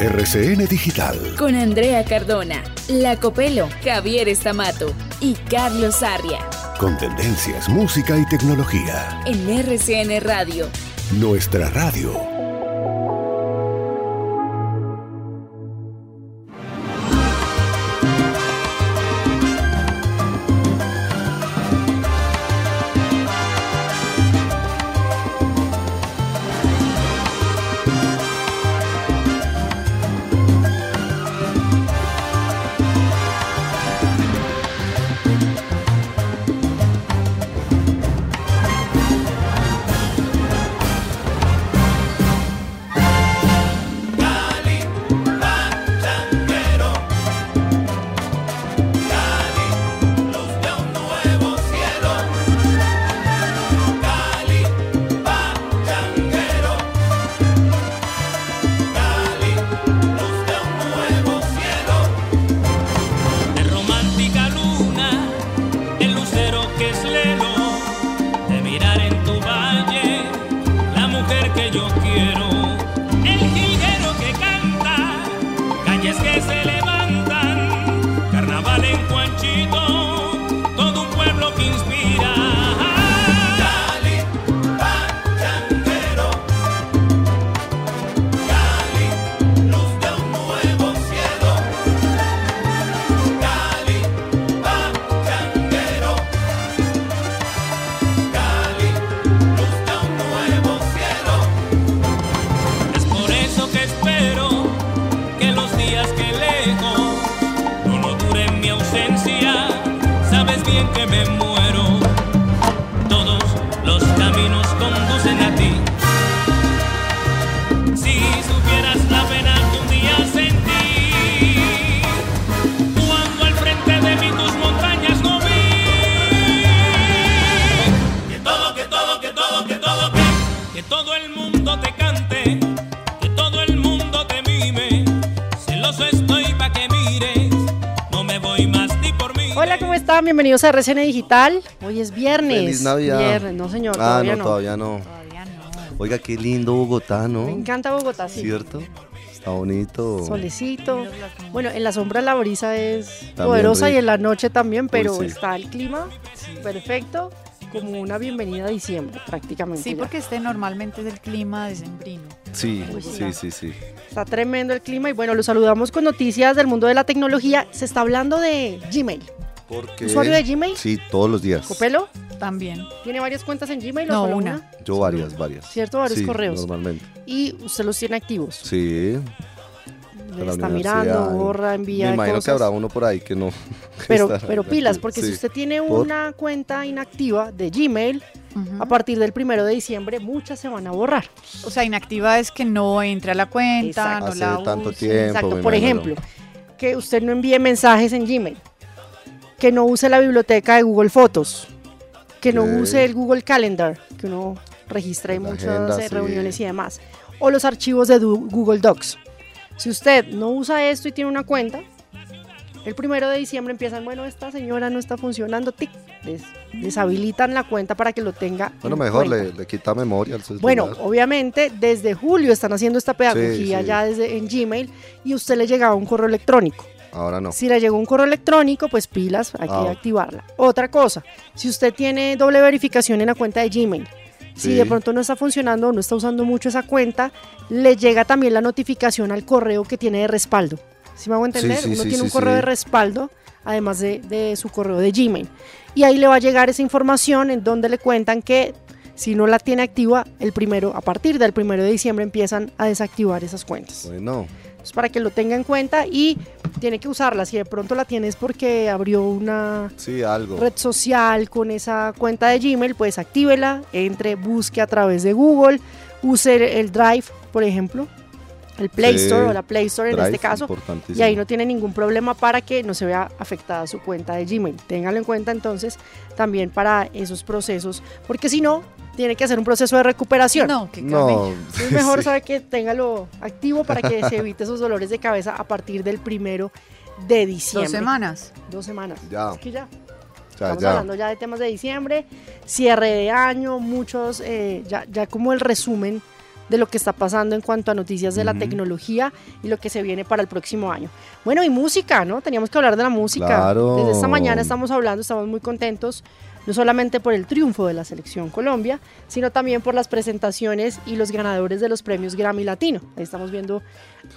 RCN Digital. Con Andrea Cardona, La Copelo, Javier Estamato y Carlos Arria. Con tendencias, música y tecnología. En RCN Radio. Nuestra radio. Que me muero. Todos los caminos conducen a ti. Si supieras la pena que un día ¿cómo están? Bienvenidos a RCN Digital. Hoy es viernes. Feliz Navidad. Viernes, no señor, Ah, todavía no, no. todavía no. Oiga, qué lindo Bogotá, ¿no? Me encanta Bogotá, sí. ¿Cierto? Está bonito. Solecito. Bueno, en la sombra la brisa es También poderosa y en la noche también, pero sí. está el clima perfecto, como una bienvenida a diciembre prácticamente. Sí, ya. porque este normalmente es el clima decembrino. Sí, Uy, sí. sí, sí, sí. Está tremendo el clima y bueno, los saludamos con noticias del mundo de la tecnología. Se está hablando de Gmail. Porque ¿Usuario de Gmail? Sí, todos los días. ¿Copelo? También. ¿Tiene varias cuentas en Gmail o No, solo una. una? Yo varias, varias. ¿Cierto? Varios Sí, correos. Normalmente. Y usted los tiene activos. Sí. Le está mirando, borra, envía Me imagino cosas. que habrá uno por ahí que no. Pero, pero pilas, porque si usted tiene ¿Por? una cuenta inactiva de Gmail, a partir del primero de diciembre muchas se van a borrar. O sea, inactiva es que no entra a la cuenta, Exacto. no Hace la tanto use. tiempo. Exacto. Por ejemplo, que usted no envíe mensajes en Gmail, que no use la biblioteca de Google Fotos, que no use el Google Calendar, que uno registra en muchas agenda, eh, sí. reuniones y demás, o los archivos de Google Docs. Si usted no usa esto y tiene una cuenta, el primero de diciembre empiezan, bueno, esta señora no está funcionando, tic, des- deshabilitan la cuenta para que lo tenga. Bueno, en mejor le, le quita memoria al Bueno, obviamente desde julio están haciendo esta pedagogía sí. ya desde en Gmail y usted le llegaba un correo electrónico. Ahora no. Si le llegó un correo electrónico, pues pilas, hay Ah. que activarla. Otra cosa, si usted tiene doble verificación en la cuenta de Gmail, si de pronto no está funcionando o no está usando mucho esa cuenta, le llega también la notificación al correo que tiene de respaldo. ¿Sí me hago entender? sí, Uno tiene un correo de respaldo, además de, de su correo de Gmail. Y ahí le va a llegar esa información en donde le cuentan que si no la tiene activa, el primero, a partir del primero de diciembre empiezan a desactivar esas cuentas. Bueno, Entonces, para que lo tenga en cuenta y tiene que usarla. Si de pronto la tienes porque abrió una Sí, algo. red social con esa cuenta de Gmail, pues actívela, entre, busque a través de Google, use el Drive, por ejemplo, el Play Sí, Store o la Play Store en Drive, este caso, y ahí no tiene ningún problema para que no se vea afectada su cuenta de Gmail. Téngalo en cuenta entonces también para esos procesos, porque si no, tiene que hacer un proceso de recuperación. No, qué No. Es mejor sí. saber que téngalo activo para que se evite esos dolores de cabeza a partir del primero de diciembre. Dos semanas. Dos semanas. Ya. Es que ya. Sea, Estamos ya. hablando ya de temas de diciembre, cierre de año, muchos, eh, ya, ya como el resumen de lo que está pasando en cuanto a noticias de la Ujú. tecnología y lo que se viene para el próximo año. Bueno, y música, ¿no? Teníamos que hablar de la música. Claro. Desde esta mañana estamos hablando, estamos muy contentos, no solamente por el triunfo de la selección Colombia, sino también por las presentaciones y los ganadores de los premios Grammy Latino. Ahí estamos viendo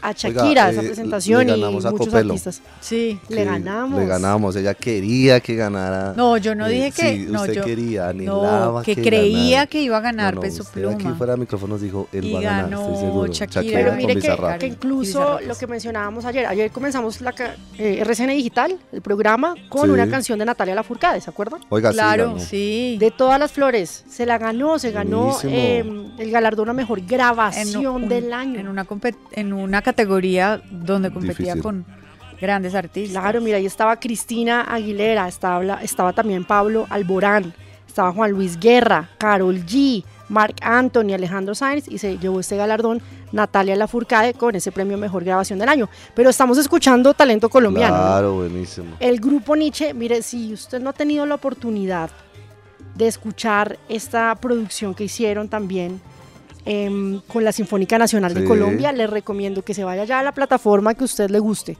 a Shakira, Oiga, esa eh, presentación le y ganamos a muchos Copelo. artistas. Sí. Le ganamos. Le ganamos. Ella quería que ganara. No, yo no Eh, dije que. sí, no, usted yo, quería, anhelaba no, que, que creía ganara. que iba a ganar No, no, Peso usted Aquí Pluma. fuera de micrófonos dijo, él Y va a ganar, ganó estoy seguro. Shakira. Pero con mire que, que incluso lo que mencionábamos ayer, ayer comenzamos la eh, RCN Digital, el programa, con Sí. una canción de Natalia Lafourcade, ¿se acuerdan? Oiga, sí, claro, ganó. sí. De todas las flores, se la ganó, se ganó eh, el galardón a mejor en, grabación un- del año. En una, en una categoría donde competía Difícil. con grandes artistas. Claro, mira, ahí estaba Cristina Aguilera, estaba, estaba también Pablo Alborán, estaba Juan Luis Guerra, Carol G, Marc Anthony, Alejandro Sainz y se llevó este galardón Natalia Lafourcade con ese premio Mejor Grabación del Año. Pero estamos escuchando talento colombiano. ¿no? Claro, buenísimo. El grupo Nietzsche, mire, si usted no ha tenido la oportunidad de escuchar esta producción que hicieron también em, con la Sinfónica Nacional de. Colombia, le recomiendo que se vaya ya a la plataforma que usted le guste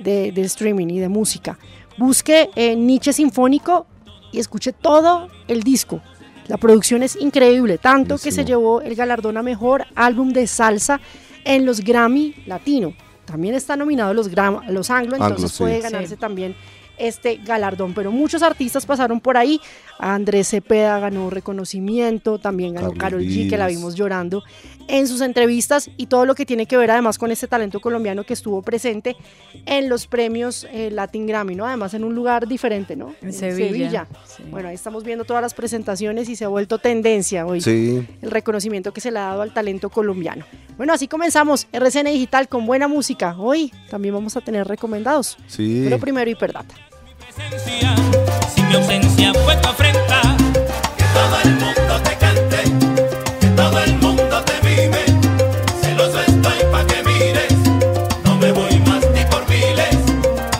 de, de streaming y de música. Busque eh, Nietzsche Sinfónico y escuche todo el disco. La producción es increíble, tanto que se llevó el galardón a mejor álbum de salsa en los Grammy Latino. También está nominado a los, Gram- los Anglo, entonces Anglo, sí. puede Sí. ganarse también este galardón. Pero muchos artistas pasaron por ahí. Andrés Cepeda ganó reconocimiento, también ganó Carol G, que la vimos llorando en sus entrevistas y todo lo que tiene que ver además con este talento colombiano que estuvo presente en los premios eh, Latin Grammy, ¿no? Además en un lugar diferente, ¿no? En Sevilla, sí. Bueno, ahí estamos viendo todas las presentaciones y se ha vuelto tendencia hoy Sí, el reconocimiento que se le ha dado al talento colombiano. Bueno, así comenzamos RCN Digital con buena música. Hoy también vamos a tener recomendados. sí. Pero primero Hiperdata. Presencia, si mi ausencia fue tu afrenta, que todo el mundo te cante, que todo el mundo te mime, celoso estoy pa' que mires, no me voy más ni por miles,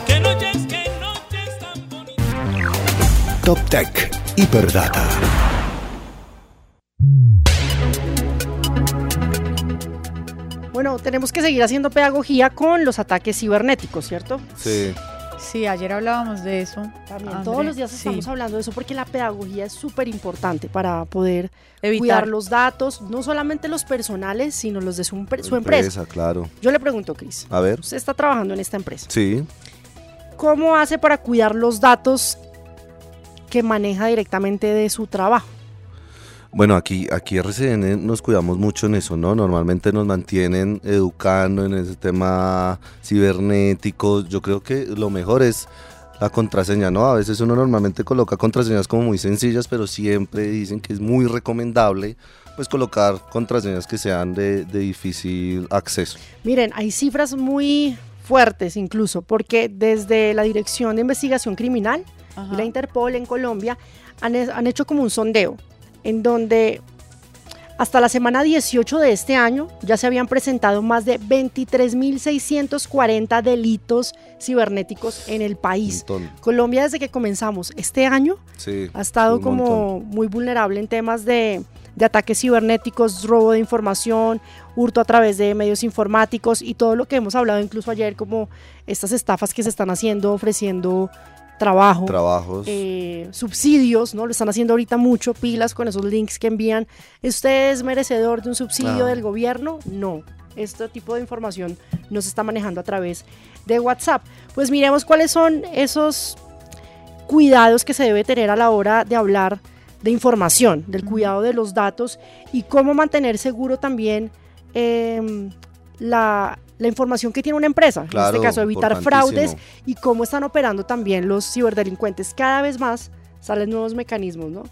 que noches, que noches tan bonitas. Top Tech, Hiperdata. Bueno, tenemos que seguir haciendo pedagogía con los ataques cibernéticos, ¿cierto? Sí. Sí, ayer hablábamos de eso. También André. todos los días Sí. estamos hablando de eso porque la pedagogía es súper importante para poder Evitar. cuidar los datos, no solamente los personales, sino los de su empresa. claro. Yo le pregunto, Cris, A ver. usted está trabajando en esta empresa. Sí. ¿Cómo hace para cuidar los datos que maneja directamente de su trabajo? Bueno, aquí, aquí RCN nos cuidamos mucho en eso, ¿no? Normalmente nos mantienen educando en ese tema cibernético. Yo creo que lo mejor es la contraseña, ¿no? A veces uno normalmente coloca contraseñas como muy sencillas, pero siempre dicen que es muy recomendable pues colocar contraseñas que sean de, de difícil acceso. Miren, hay cifras muy fuertes incluso, porque desde la Dirección de Investigación Criminal Ajá. y la Interpol en Colombia han, han hecho como un sondeo en donde hasta la semana 18 de este año ya se habían presentado más de 23.640 delitos cibernéticos en el país. Colombia desde que comenzamos este año Sí, ha estado como muy vulnerable en temas de, de ataques cibernéticos, robo de información, hurto a través de medios informáticos y todo lo que hemos hablado incluso ayer como estas estafas que se están haciendo ofreciendo trabajo. Trabajos. eh, subsidios, ¿no? Lo están haciendo ahorita mucho, pilas con esos links que envían. ¿Usted es merecedor de un subsidio Ah. del gobierno? No. Este tipo de información no se está manejando a través de WhatsApp. Pues miremos cuáles son esos cuidados que se debe tener a la hora de hablar de información, del cuidado de los datos y cómo mantener seguro también em, la, la información que tiene una empresa, en este caso evitar fraudes y cómo están operando también los ciberdelincuentes. Cada vez más salen nuevos mecanismos, ¿no?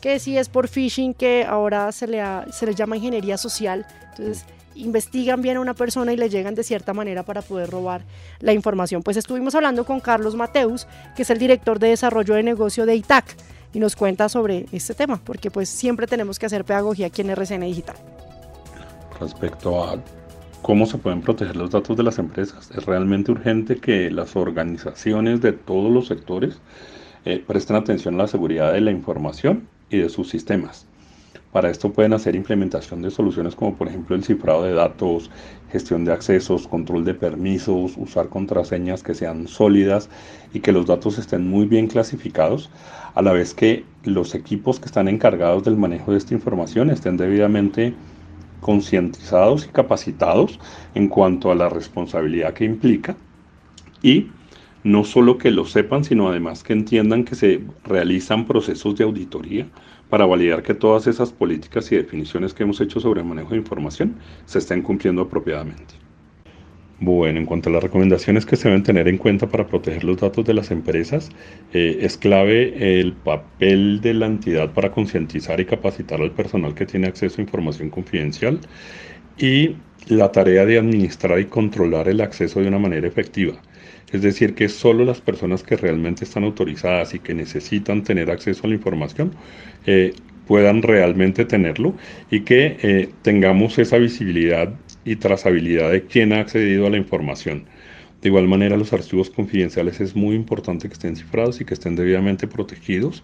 Que si es por phishing, que ahora se le, ha- se le llama ingeniería social, entonces investigan bien a una persona y le llegan de cierta manera para poder robar la información. Pues estuvimos hablando con Carlos Mateus, que es el director de desarrollo de negocio de ITAC, y nos cuenta sobre este tema, porque pues siempre tenemos que hacer pedagogía aquí en RCN Digital. respecto a cómo se pueden proteger los datos de las empresas. Es realmente urgente que las organizaciones de todos los sectores eh, presten atención a la seguridad de la información y de sus sistemas. Para esto pueden hacer implementación de soluciones como por ejemplo el cifrado de datos, gestión de accesos, control de permisos, usar contraseñas que sean sólidas y que los datos estén muy bien clasificados, a la vez que los equipos que están encargados del manejo de esta información estén debidamente concientizados y capacitados en cuanto a la responsabilidad que implica y no solo que lo sepan, sino además que entiendan que se realizan procesos de auditoría para validar que todas esas políticas y definiciones que hemos hecho sobre el manejo de información se estén cumpliendo apropiadamente. Bueno, en cuanto a las recomendaciones que se deben tener en cuenta para proteger los datos de las empresas, eh, es clave el papel de la entidad para concientizar y capacitar al personal que tiene acceso a información confidencial y la tarea de administrar y controlar el acceso de una manera efectiva. Es decir, que solo las personas que realmente están autorizadas y que necesitan tener acceso a la información eh, puedan realmente tenerlo y que eh, tengamos esa visibilidad y trazabilidad de quién ha accedido a la información. De igual manera, los archivos confidenciales es muy importante que estén cifrados y que estén debidamente protegidos,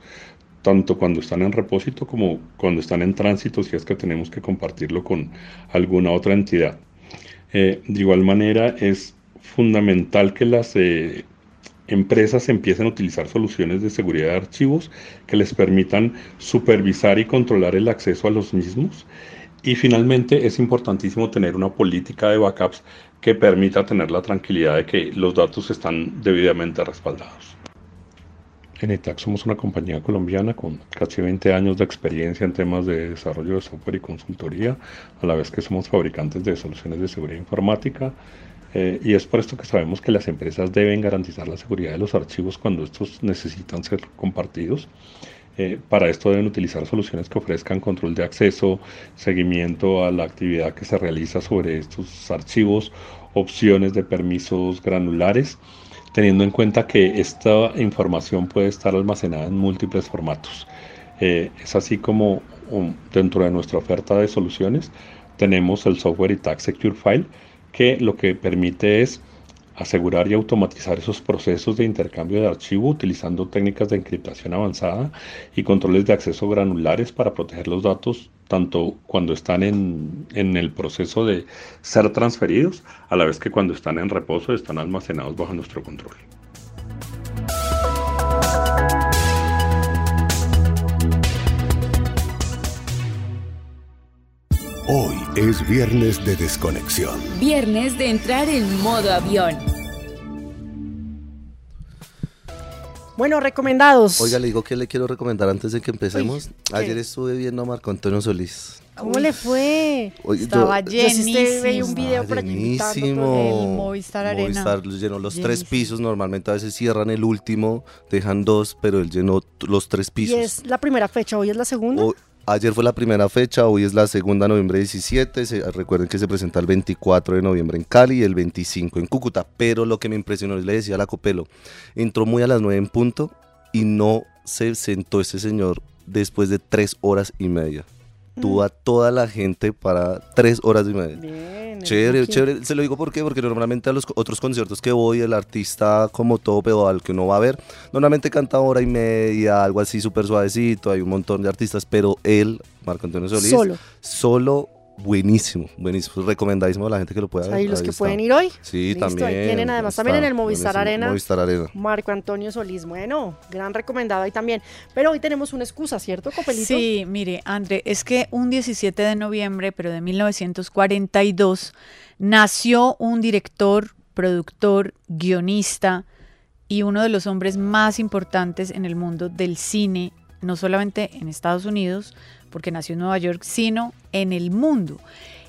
tanto cuando están en repósito como cuando están en tránsito, si es que tenemos que compartirlo con alguna otra entidad. Eh, de igual manera, es fundamental que las eh, empresas empiecen a utilizar soluciones de seguridad de archivos que les permitan supervisar y controlar el acceso a los mismos. Y finalmente es importantísimo tener una política de backups que permita tener la tranquilidad de que los datos están debidamente respaldados. En ETAC somos una compañía colombiana con casi 20 años de experiencia en temas de desarrollo de software y consultoría, a la vez que somos fabricantes de soluciones de seguridad informática. eh, y es por esto que sabemos que las empresas deben garantizar la seguridad de los archivos cuando estos necesitan ser compartidos. Eh, para esto deben utilizar soluciones que ofrezcan control de acceso, seguimiento a la actividad que se realiza sobre estos archivos, opciones de permisos granulares, teniendo en cuenta que esta información puede estar almacenada en múltiples formatos. Eh, es así como um, dentro de nuestra oferta de soluciones tenemos el software ITAC Secure File, que lo que permite es asegurar y automatizar esos procesos de intercambio de archivo utilizando técnicas de encriptación avanzada y controles de acceso granulares para proteger los datos tanto cuando están en, en el proceso de ser transferidos, a la vez que cuando están en reposo están almacenados bajo nuestro control. Es viernes de desconexión. Viernes de entrar en modo avión. Bueno, recomendados. Oiga, le digo que le quiero recomendar antes de que empecemos. Ayer estuve viendo a Marco Antonio Solís. ¿Cómo le fue? Oye, Estaba Yo te veía un llenísimo. video por allí invitando Llenísimo. El Movistar Arena. Movistar llenó los tres Llenísimo. pisos. Normalmente a veces cierran el último, dejan dos, pero él llenó los tres Y pisos. es la primera fecha, hoy es la segunda. Ayer fue la primera fecha, hoy es la segunda, noviembre 17. se- recuerden que se presenta el 24 de noviembre en Cali y el 25 en Cúcuta. Pero lo que me impresionó, le decía a la Copelo, entró muy a las 9 en punto y no se sentó ese señor después de tres horas y media. Tuvo a toda la gente para tres horas y media. Bien. Chévere, chévere. Se lo digo porque porque normalmente a los otros conciertos que voy, el artista como todo, pero al que uno va a ver, normalmente canta hora y media, algo así súper suavecito, hay un montón de artistas, pero él, Marco Antonio Solís, Solo. solo buenísimo, buenísimo, recomendadísimo a la gente que lo pueda ver. Ahí los que está. pueden ir hoy. Sí, Listo, ahí también. tienen además también en el Movistar Arena. Movistar Arena. Marco Antonio Solís. Bueno, gran recomendado ahí también. Pero hoy tenemos una excusa, ¿cierto, Copelito? Sí, mire, André, es que un 17 de noviembre, pero de 1942, nació un director, productor, guionista y uno de los hombres más importantes en el mundo del cine, no solamente en Estados Unidos, porque nació en Nueva York, sino en el mundo.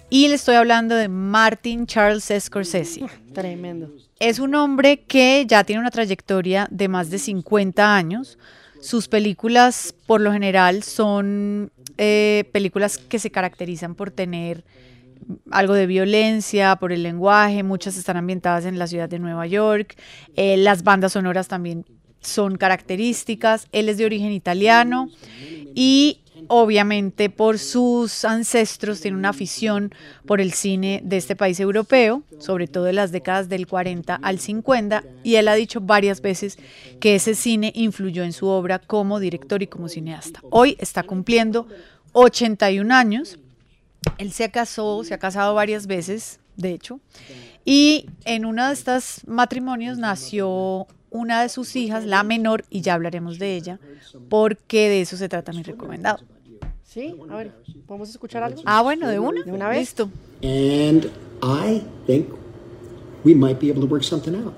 Y le estoy hablando de Martin Charles Scorsese. Tremendo. Es un hombre que ya tiene una trayectoria de más de 50 años. Sus películas, por lo general, son eh, películas que se caracterizan por tener algo de violencia, por el lenguaje, muchas están ambientadas en la ciudad de Nueva York, eh, las bandas sonoras también son características, él es de origen italiano y obviamente por sus ancestros tiene una afición por el cine de este país europeo, sobre todo en las décadas del 40 al 50, y él ha dicho varias veces que ese cine influyó en su obra como director y como cineasta. Hoy está cumpliendo 81 años, él se casó, se ha casado varias veces, de hecho, y en uno de estos matrimonios nació una de sus hijas, la menor, y ya hablaremos de ella, porque de eso se trata mi recomendado. Sí, a ver, ¿podemos escuchar algo? Ah, bueno, de una. De una vez. Listo. And I think we might be able to work something out.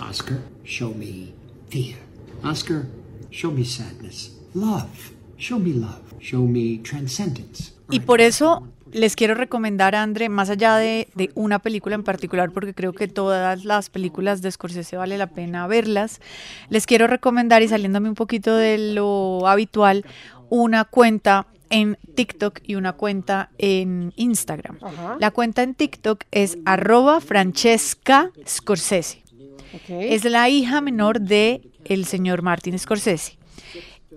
Oscar, show me fear. Oscar, show me sadness. Love, show me love. Show me transcendence. Y por eso les quiero recomendar, André, más allá de, de, una película en particular, porque creo que todas las películas de Scorsese vale la pena verlas, les quiero recomendar, y saliéndome un poquito de lo habitual, una cuenta en TikTok y una cuenta en Instagram. Ajá. La cuenta en TikTok es arroba Francesca Scorsese. Okay. Es la hija menor de el señor Martin Scorsese.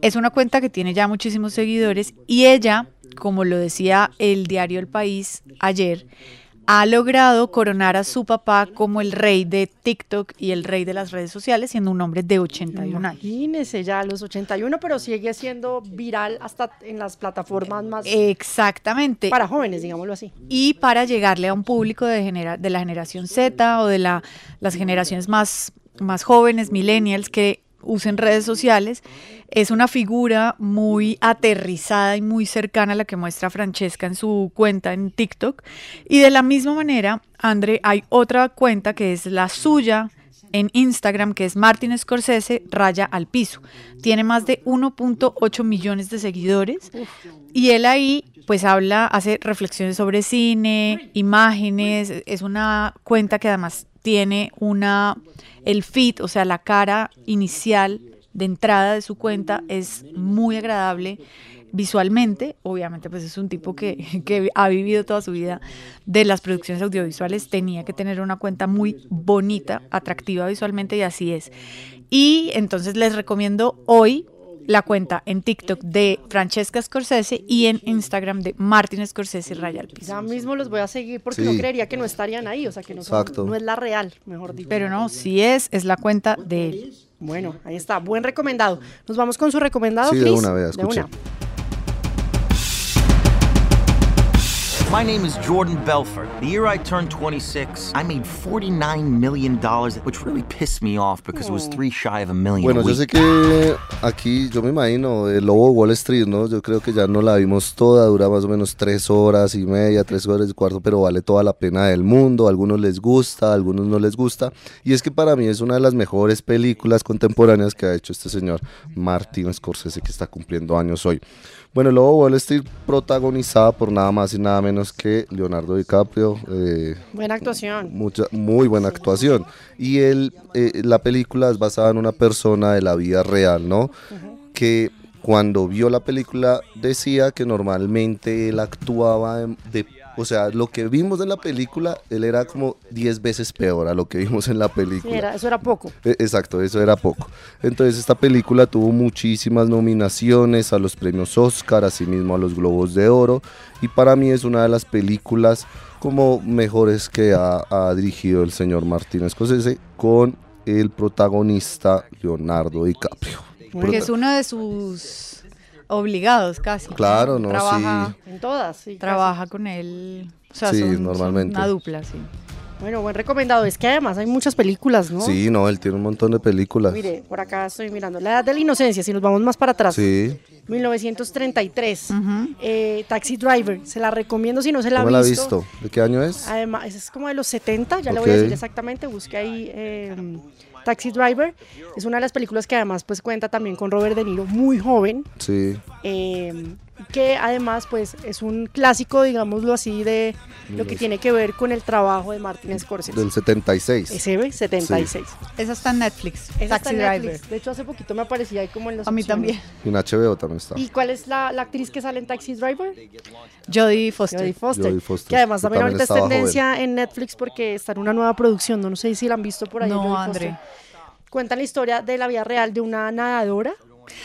Es una cuenta que tiene ya muchísimos seguidores y ella, como lo decía el diario El País ayer, ha logrado coronar a su papá como el rey de TikTok y el rey de las redes sociales, siendo un hombre de 81 años. Imagínese ya a los 81, pero sigue siendo viral hasta en las plataformas más... Exactamente. Para jóvenes, digámoslo así. Y para llegarle a un público de, genera de la generación Z o de la, las generaciones más, más jóvenes, millennials, que usen redes sociales, es una figura muy aterrizada y muy cercana a la que muestra Francesca en su cuenta en TikTok. Y de la misma manera, André, hay otra cuenta que es la suya en Instagram, que es Martin Scorsese, raya al piso. Tiene más de 1.8 millones de seguidores. Y él ahí pues habla, hace reflexiones sobre cine, imágenes, es una cuenta que además tiene una, el feed, o sea, la cara inicial de entrada de su cuenta es muy agradable visualmente, obviamente pues es un tipo que, que, ha vivido toda su vida de las producciones audiovisuales, tenía que tener una cuenta muy bonita, atractiva visualmente y así es. Y entonces les recomiendo hoy la cuenta en TikTok de Francesca Scorsese y en Instagram de Martin Scorsese Raya al Piso. Ya mismo los voy a seguir porque Sí. no creería que no estarían ahí, o sea que no, son- no es la real, mejor dicho. Pero no, si es, es la cuenta de él. Bueno, ahí está, buen recomendado. Nos vamos con su recomendado, Sí, de una vez, De una. My name is Jordan Belfort. The year I turned 26, I made $49 million, which really pissed me off because it was three shy of a million. Bueno, a yo sé que aquí, yo me imagino, el Lobo Wall Street, ¿no? Yo creo que ya no la vimos toda, dura más o menos tres horas y media, tres horas y cuarto, pero vale toda la pena del mundo. A algunos les gusta, a algunos no les gusta. Y es que para mí es una de las mejores películas contemporáneas que ha hecho este señor Martin Scorsese, que está cumpliendo años hoy. Bueno, Lobo Wall Street protagonizada por nada más y nada menos que Leonardo DiCaprio. eh, Buena actuación. mucha, muy buena actuación. Y él, eh, la película es basada en una persona de la vida real, ¿no? Que cuando vio la película decía que normalmente él actuaba de, de- o sea, lo que vimos en la película, él era como 10 veces peor a lo que vimos en la Sí, película. era- eso era poco. E- Exacto, eso era poco. Entonces esta película tuvo muchísimas nominaciones a los premios Oscar, asimismo a los Globos de Oro, y para mí es una de las películas como mejores que ha, ha dirigido el señor Martín Scorsese con el protagonista Leonardo DiCaprio. Porque es uno de sus obligados casi. Claro, no, Trabaja, En todas, sí. trabaja con él. O sea, Sí, son- son normalmente. una dupla, sí. Bueno, buen recomendado. Es que además hay muchas películas, ¿no? Sí, no, él tiene un montón de películas. Mire, por acá estoy mirando. La edad de la inocencia, si nos vamos más para atrás. Sí, 1933. Eh, Taxi Driver. Se la recomiendo si no se la ¿cómo ha la ha visto. visto? ¿De qué año es? Además, es como de los 70, ya le voy a decir exactamente, busque ahí eh, Taxi Driver. Es una de las películas que además pues cuenta también con Robert De Niro, muy joven. Sí. eh, que además pues es un clásico, digámoslo así, de lo que tiene que ver con el trabajo de Martin Scorsese. Del 76. SB 76. Esa está en Netflix. Esa Taxi está en Driver. Netflix. De hecho, hace poquito me aparecía ahí como en los A mí también. Y en HBO también está. ¿Y cuál es la, la actriz que sale en Taxi Driver? Jodie Foster. Jodie Foster. Jodie Foster, Que además que también, también ahorita es tendencia en Netflix porque está en una nueva producción. No, no sé si la han visto por ahí. No, Jodie André. Foster. Cuenta la historia de la vida real de una nadadora.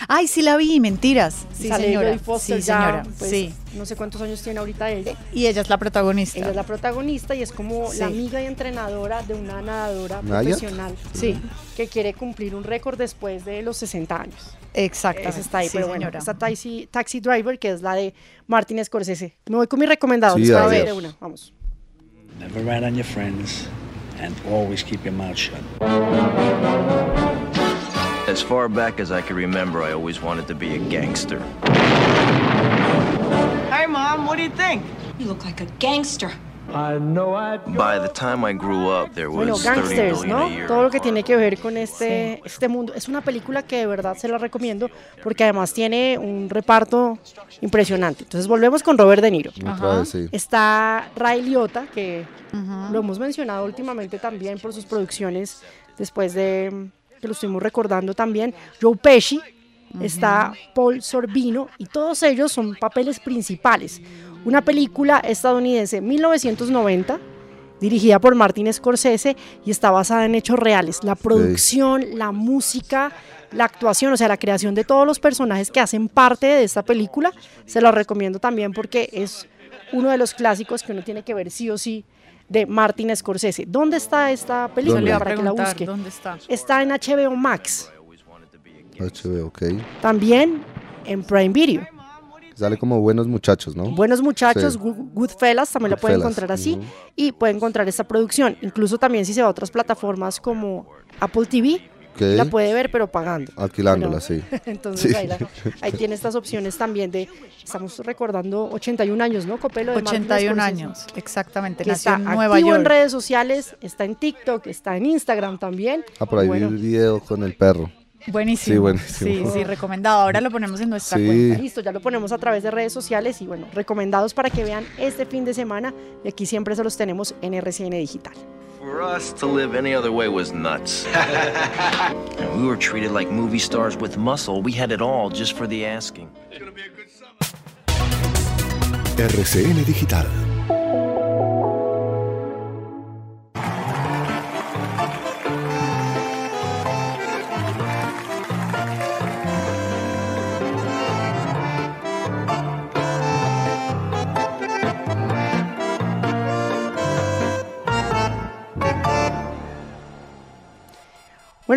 Ay, sí la vi, mentiras. Sí, Sale señora. Jodie Foster sí, ya, señora. pues, sí. No sé cuántos años tiene ahorita ella. Y ella es la protagonista. Ella es la protagonista y es como Sí. la amiga y entrenadora de una nadadora ¿Naya? profesional. Sí. Que quiere cumplir un récord después de los 60 años. Exactamente. Esa está ahí, sí, pero bueno, señora. está taxi, taxi Driver, que es la de Martin Scorsese. Me voy con mi recomendado. Sí, a ver una. Vamos. Never rat on your friends and always keep your mouth shut. As far back as I can remember, I always wanted to be a gangster. Hey, Mom, what do you think? You look like a gangster. By the time I grew up, there Bueno, was 30 Gangsters, ¿no? Todo lo que tiene que ver con este, este mundo. Es una película que de verdad se la recomiendo porque además tiene un reparto impresionante. Entonces volvemos con Robert De Niro. Sí. Está Ray Liotta, que lo hemos mencionado últimamente también por sus producciones, después de que lo estuvimos recordando también. Joe Pesci, está Paul Sorbino, y todos ellos son papeles principales. Una película estadounidense 1990 dirigida por Martin Scorsese y está basada en hechos reales. La producción, la música, la actuación, o sea, la creación de todos los personajes que hacen parte de esta película, se los recomiendo también porque es uno de los clásicos que uno tiene que ver sí o sí de Martin Scorsese. ¿Dónde está esta película? Para que la busque. ¿dónde está? Está en HBO Max, HBO, ok. también en Prime Video. Sale como buenos muchachos, ¿no? Buenos muchachos, Sí. Good- Goodfellas, también la puede encontrar así. Y puede encontrar esta producción. Incluso también si se va a otras plataformas como Apple TV, La puede ver pero pagando. Alquilándola, Pero- sí. Entonces Sí. ahí, la- ahí tiene estas opciones también de, estamos recordando 81 años, ¿no? Copelo de Martin 81 Scorsese, años, exactamente. Que Nació está en Nueva activo York. en redes sociales, está en TikTok, está en Instagram también. Ah, por ahí Bueno, vi un video con el perro. Buenísimo. Sí, buenísimo. Sí, sí, recomendado. Ahora lo ponemos en nuestra Sí. cuenta. Listo, ya lo ponemos a través de redes sociales y bueno, recomendados para que vean este fin de semana y aquí siempre se los tenemos en RCN Digital. For us to live any other way was nuts. we were treated like movie stars with muscle. We had it all just for the asking. RCN Digital.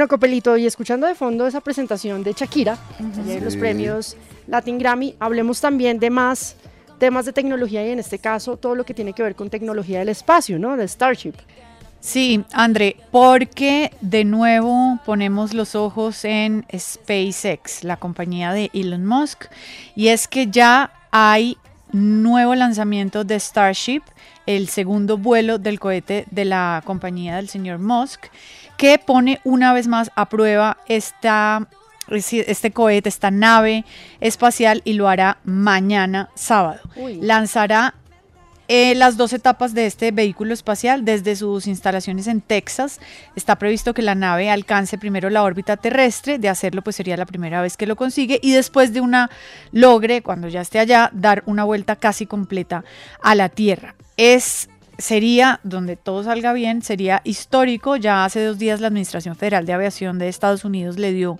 Bueno, Copelito, y escuchando de fondo esa presentación de Shakira, ayer en los Sí. premios Latin Grammy, hablemos también de más temas de tecnología y en este caso todo lo que tiene que ver con tecnología del espacio, ¿no? De Starship. Sí, André, porque de nuevo ponemos los ojos en SpaceX, la compañía de Elon Musk, y es que ya hay nuevo lanzamiento de Starship, el segundo vuelo del cohete de la compañía del señor Musk, que pone una vez más a prueba esta este cohete, esta nave espacial y lo hará mañana sábado. Uy. Lanzará eh, las dos etapas de este vehículo espacial desde sus instalaciones en Texas. Está previsto que la nave alcance primero la órbita terrestre, de hacerlo pues sería la primera vez que lo consigue y después de una logre, cuando ya esté allá, dar una vuelta casi completa a la Tierra. Es sería, donde todo salga bien, sería histórico. Ya hace dos días la Administración Federal de Aviación de Estados Unidos le dio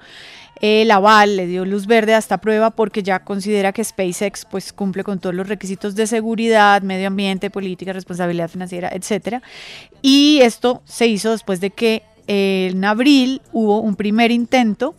el aval, le dio luz verde a esta prueba porque ya considera que SpaceX pues cumple con todos los requisitos de seguridad, medio ambiente, política, responsabilidad financiera, etcétera. Y esto se hizo después de que eh, en abril hubo un primer intento.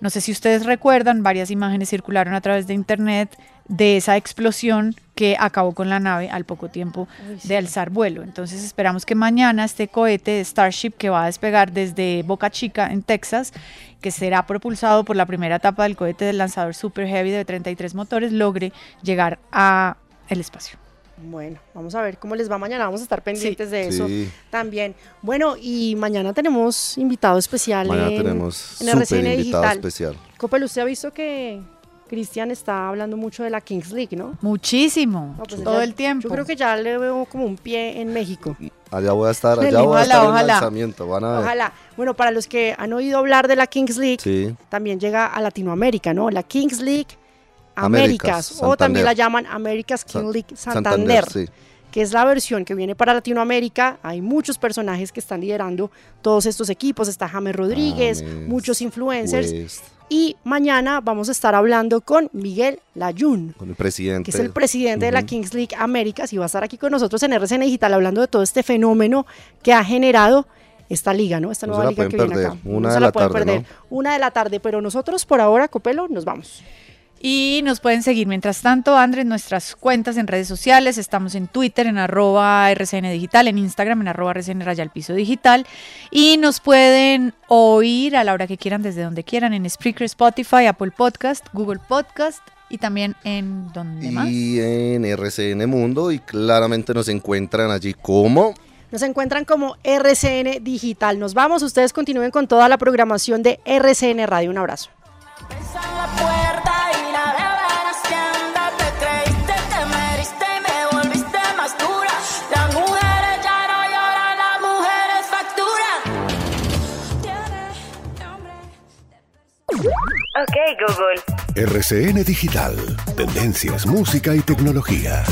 No sé si ustedes recuerdan, varias imágenes circularon a través de internet de esa explosión que acabó con la nave al poco tiempo de alzar vuelo. Entonces esperamos que mañana este cohete Starship que va a despegar desde Boca Chica en Texas, que será propulsado por la primera etapa del cohete del lanzador Super Heavy de 33 motores, logre llegar a el espacio. Bueno, vamos a ver cómo les va mañana. Vamos a estar pendientes de eso Sí. también. Bueno, y mañana tenemos invitado especial Mañana en, tenemos en RCN invitado Digital. especial. Copel, ¿usted ha visto que Cristian está hablando mucho de la Kings League, ¿no? Muchísimo, No, pues todo ya- el tiempo. Yo creo que ya le veo como un pie en México. Allá voy a estar, allá Ojalá, voy a estar en el ojalá. lanzamiento, van a ver. Ojalá. Bueno, para los que han oído hablar de la Kings League, Sí. también llega a Latinoamérica, ¿no? La Kings League Américas, Américas, o también la llaman America's King Sa- League Santander, Santander, sí. que es la versión que viene para Latinoamérica. Hay muchos personajes que están liderando todos estos equipos. Está James Rodríguez, James, muchos influencers. West. Y mañana vamos a estar hablando con Miguel Layún, Con el presidente. que es el presidente de la. Kings League Américas y va a estar aquí con nosotros en RCN Digital hablando de todo este fenómeno que ha generado esta liga, ¿no? Esta nueva liga que viene acá. Una no de se la la pueden tarde, perder. Una de la tarde, pero nosotros por ahora, Copelo, nos vamos. Y nos pueden seguir mientras tanto, Andrés, nuestras cuentas en redes sociales. Estamos en Twitter, en arroba RCN Digital, en Instagram, en arroba RCN Raya al Piso Digital. Y nos pueden oír a la hora que quieran, desde donde quieran, en Spreaker, Spotify, Apple Podcast, Google Podcast y también en donde más. Y en RCN Mundo y claramente nos encuentran allí como... Nos encuentran como RCN Digital. Nos vamos, ustedes continúen con toda la programación de RCN Radio. Un abrazo. Ok, Google. RCN Digital. Tendencias, música y tecnología.